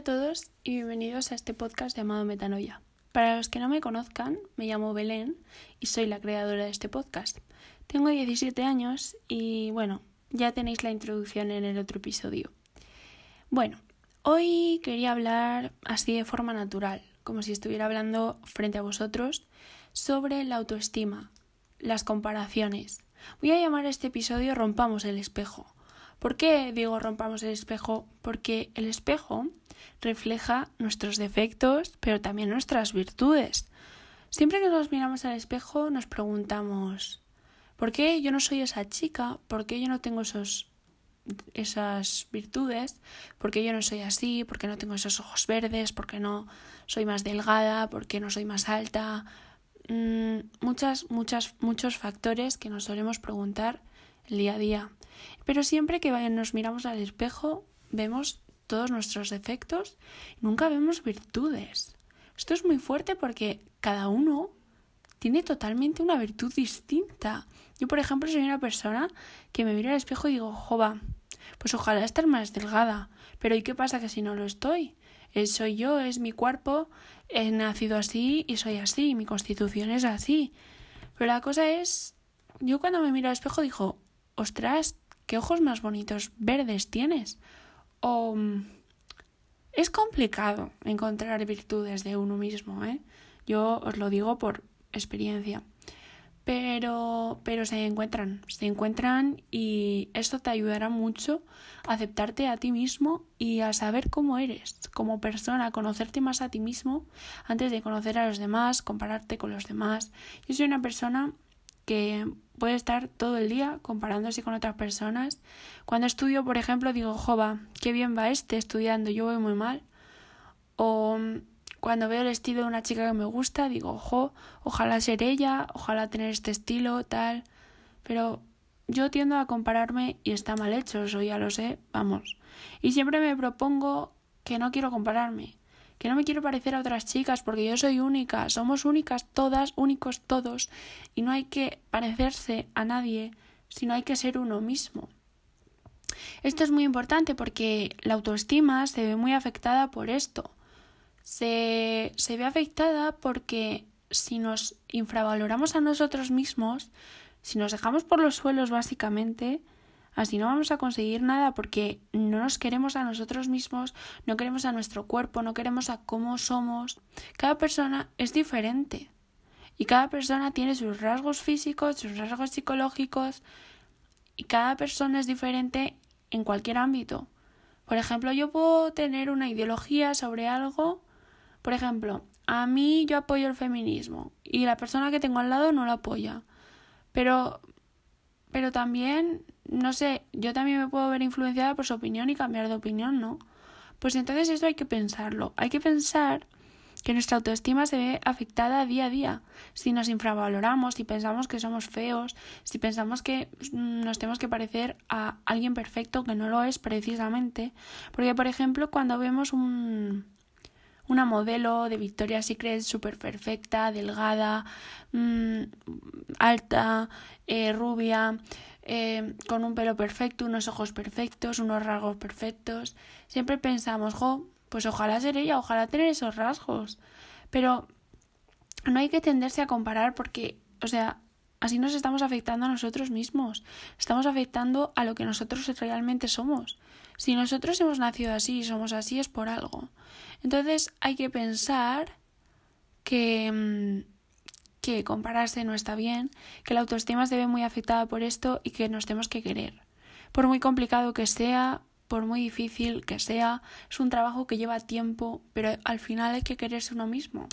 a todos y bienvenidos a este podcast llamado Metanoia. Para los que no me conozcan, me llamo Belén y soy la creadora de este podcast. Tengo 17 años y bueno, ya tenéis la introducción en el otro episodio. Bueno, hoy quería hablar así de forma natural, como si estuviera hablando frente a vosotros, sobre la autoestima, las comparaciones. Voy a llamar a este episodio Rompamos el espejo ¿Por qué digo rompamos el espejo? Porque el espejo refleja nuestros defectos, pero también nuestras virtudes. Siempre que nos miramos al espejo nos preguntamos ¿por qué yo no soy esa chica? ¿Por qué yo no tengo esos esas virtudes? ¿Por qué yo no soy así? ¿Por qué no tengo esos ojos verdes? ¿Por qué no soy más delgada? ¿Por qué no soy más alta? Mm, muchas, muchas, muchos factores que nos solemos preguntar día a día. Pero siempre que nos miramos al espejo, vemos todos nuestros defectos, nunca vemos virtudes. Esto es muy fuerte porque cada uno tiene totalmente una virtud distinta. Yo, por ejemplo, soy una persona que me mira al espejo y digo, jova, pues ojalá estar más delgada. Pero ¿y qué pasa que si no lo estoy? soy yo, es mi cuerpo, he nacido así y soy así, mi constitución es así. Pero la cosa es, yo cuando me miro al espejo digo, ostras, qué ojos más bonitos verdes tienes. O es complicado encontrar virtudes de uno mismo, ¿eh? Yo os lo digo por experiencia. Pero, pero se encuentran, se encuentran y esto te ayudará mucho a aceptarte a ti mismo y a saber cómo eres como persona, a conocerte más a ti mismo antes de conocer a los demás, compararte con los demás. Yo soy una persona que puede estar todo el día comparándose con otras personas. Cuando estudio, por ejemplo, digo, jova, qué bien va este estudiando, yo voy muy mal. O cuando veo el estilo de una chica que me gusta, digo, jo, ojalá ser ella, ojalá tener este estilo, tal. Pero yo tiendo a compararme y está mal hecho, eso ya lo sé, vamos. Y siempre me propongo que no quiero compararme, que no me quiero parecer a otras chicas porque yo soy única, somos únicas todas, únicos todos, y no hay que parecerse a nadie, sino hay que ser uno mismo. Esto es muy importante porque la autoestima se ve muy afectada por esto. Se, se ve afectada porque si nos infravaloramos a nosotros mismos, si nos dejamos por los suelos básicamente, Así no vamos a conseguir nada porque no nos queremos a nosotros mismos, no queremos a nuestro cuerpo, no queremos a cómo somos. Cada persona es diferente y cada persona tiene sus rasgos físicos, sus rasgos psicológicos y cada persona es diferente en cualquier ámbito. Por ejemplo, yo puedo tener una ideología sobre algo, por ejemplo, a mí yo apoyo el feminismo y la persona que tengo al lado no lo apoya. Pero pero también no sé, yo también me puedo ver influenciada por su opinión y cambiar de opinión, ¿no? Pues entonces eso hay que pensarlo. Hay que pensar que nuestra autoestima se ve afectada día a día. Si nos infravaloramos, si pensamos que somos feos, si pensamos que mm, nos tenemos que parecer a alguien perfecto, que no lo es precisamente. Porque, por ejemplo, cuando vemos un, una modelo de Victoria's Secret súper perfecta, delgada, mm, alta, eh, rubia, eh, con un pelo perfecto, unos ojos perfectos, unos rasgos perfectos. Siempre pensamos, jo, pues ojalá ser ella, ojalá tener esos rasgos. Pero no hay que tenderse a comparar porque, o sea, así nos estamos afectando a nosotros mismos. Estamos afectando a lo que nosotros realmente somos. Si nosotros hemos nacido así y somos así es por algo. Entonces hay que pensar que mm, que compararse no está bien, que la autoestima se ve muy afectada por esto y que nos tenemos que querer. Por muy complicado que sea, por muy difícil que sea, es un trabajo que lleva tiempo, pero al final hay que quererse uno mismo.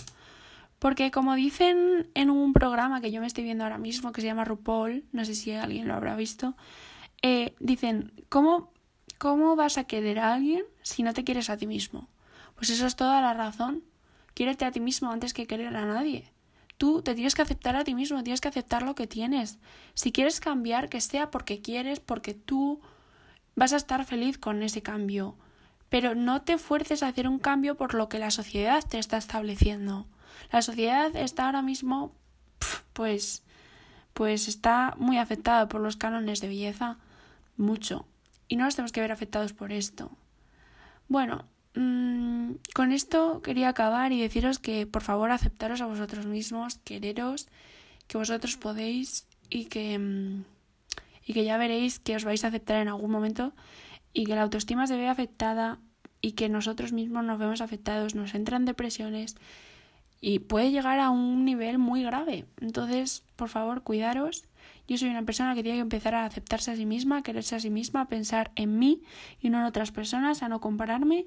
Porque como dicen en un programa que yo me estoy viendo ahora mismo, que se llama RuPaul, no sé si alguien lo habrá visto, eh, dicen, ¿cómo, ¿cómo vas a querer a alguien si no te quieres a ti mismo? Pues eso es toda la razón. Quiérete a ti mismo antes que querer a nadie. Tú te tienes que aceptar a ti mismo, tienes que aceptar lo que tienes. Si quieres cambiar, que sea porque quieres, porque tú vas a estar feliz con ese cambio. Pero no te fuerces a hacer un cambio por lo que la sociedad te está estableciendo. La sociedad está ahora mismo, pues, pues está muy afectada por los cánones de belleza, mucho. Y no nos tenemos que ver afectados por esto. Bueno, mm, con esto quería acabar y deciros que por favor aceptaros a vosotros mismos, quereros, que vosotros podéis y que, mm, y que ya veréis que os vais a aceptar en algún momento y que la autoestima se ve afectada y que nosotros mismos nos vemos afectados, nos entran depresiones y puede llegar a un nivel muy grave. Entonces, por favor, cuidaros. Yo soy una persona que tiene que empezar a aceptarse a sí misma, a quererse a sí misma, a pensar en mí y no en otras personas, a no compararme.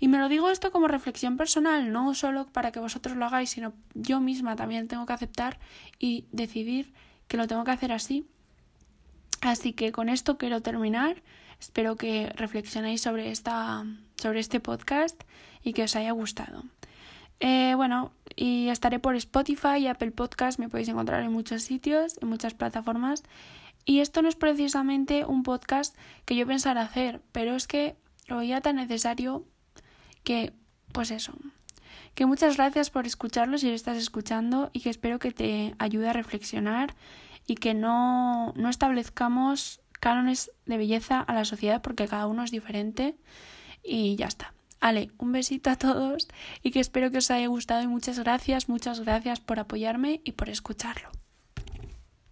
Y me lo digo esto como reflexión personal, no solo para que vosotros lo hagáis, sino yo misma también tengo que aceptar y decidir que lo tengo que hacer así. Así que con esto quiero terminar. Espero que reflexionéis sobre, esta, sobre este podcast y que os haya gustado. Eh, bueno, y estaré por Spotify y Apple Podcast, me podéis encontrar en muchos sitios, en muchas plataformas. Y esto no es precisamente un podcast que yo pensara hacer, pero es que lo veía tan necesario que, pues eso, que muchas gracias por escucharlo si lo estás escuchando y que espero que te ayude a reflexionar y que no, no establezcamos cánones de belleza a la sociedad porque cada uno es diferente y ya está. Ale, un besito a todos y que espero que os haya gustado y muchas gracias, muchas gracias por apoyarme y por escucharlo.